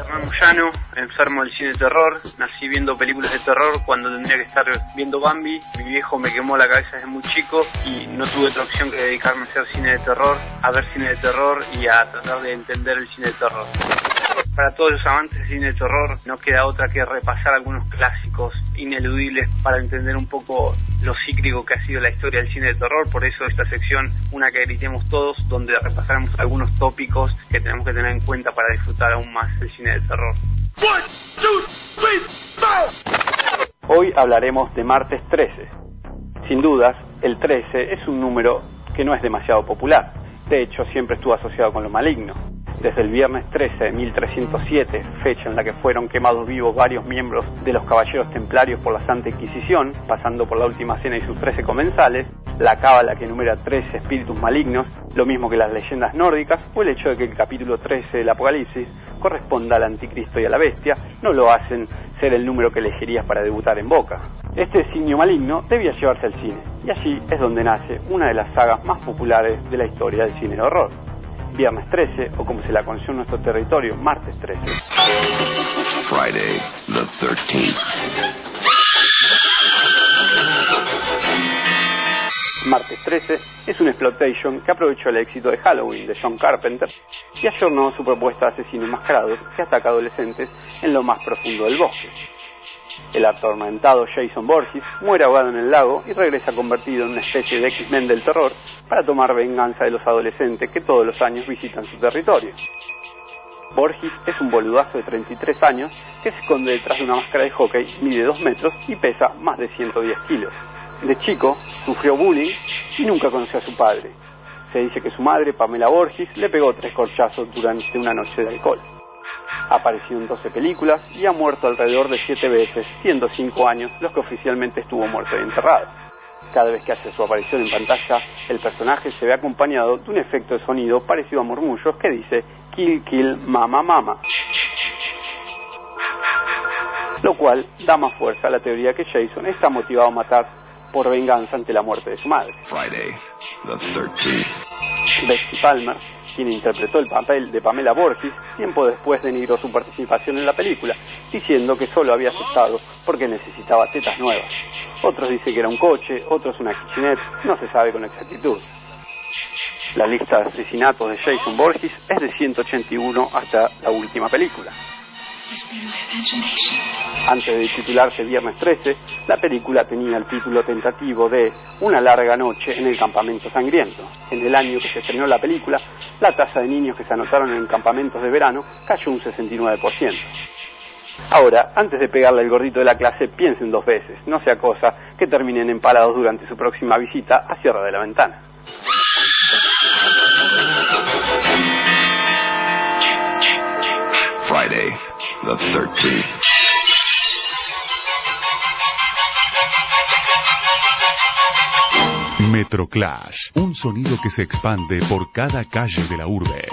Hernán Moyano, enfermo del cine de terror. Nací viendo películas de terror cuando tendría que estar viendo Bambi. Mi viejo me quemó la cabeza desde muy chico y no tuve otra opción que dedicarme a hacer cine de terror, a ver cine de terror y a tratar de entender el cine de terror. Para todos los amantes del cine de terror no queda otra que repasar algunos clásicos ineludibles para entender un poco lo cíclico que ha sido la historia del cine de terror. Por eso esta sección, una que gritemos todos, donde repasaremos algunos tópicos que tenemos que tener en cuenta para disfrutar aún más el cine de terror. Hoy hablaremos de martes 13. Sin dudas, el 13 es un número que no es demasiado popular. De hecho, siempre estuvo asociado con lo maligno desde el viernes 13 de 1307, fecha en la que fueron quemados vivos varios miembros de los caballeros templarios por la Santa Inquisición, pasando por la Última Cena y sus 13 comensales, la cábala que enumera 13 espíritus malignos, lo mismo que las leyendas nórdicas, o el hecho de que el capítulo 13 del Apocalipsis corresponda al anticristo y a la bestia, no lo hacen ser el número que elegirías para debutar en Boca. Este signo maligno debía llevarse al cine, y allí es donde nace una de las sagas más populares de la historia del cine de horror viernes 13 o como se la conoció en nuestro territorio, martes 13. Friday the 13th. Martes 13 es un exploitation que aprovechó el éxito de Halloween de John Carpenter y ayornó su propuesta de asesinos enmascarados que ataca adolescentes en lo más profundo del bosque. El atormentado Jason Borges muere ahogado en el lago y regresa convertido en una especie de X-Men del terror para tomar venganza de los adolescentes que todos los años visitan su territorio. Borges es un boludazo de 33 años que se esconde detrás de una máscara de hockey, mide 2 metros y pesa más de 110 kilos. De chico sufrió bullying y nunca conoció a su padre. Se dice que su madre, Pamela Borges, le pegó tres corchazos durante una noche de alcohol. Apareció en 12 películas y ha muerto alrededor de 7 veces, siendo 5 años los que oficialmente estuvo muerto y enterrado. Cada vez que hace su aparición en pantalla, el personaje se ve acompañado de un efecto de sonido parecido a murmullos que dice Kill Kill Mama Mama. Lo cual da más fuerza a la teoría que Jason está motivado a matar por venganza ante la muerte de su madre. Friday the 13th. Betsy Palmer, quien interpretó el papel de Pamela Borges, tiempo después denigró su participación en la película, diciendo que solo había aceptado porque necesitaba tetas nuevas. Otros dicen que era un coche, otros una kitchenette, no se sabe con exactitud. La lista de asesinatos de Jason Borges es de 181 hasta la última película. Antes de titularse Viernes 13, la película tenía el título tentativo de Una larga noche en el campamento sangriento. En el año que se estrenó la película, la tasa de niños que se anotaron en campamentos de verano cayó un 69%. Ahora, antes de pegarle el gordito de la clase, piensen dos veces, no sea cosa que terminen empalados durante su próxima visita a Sierra de la Ventana. The 13th. Metroclash, un sonido que se expande por cada calle de la urbe.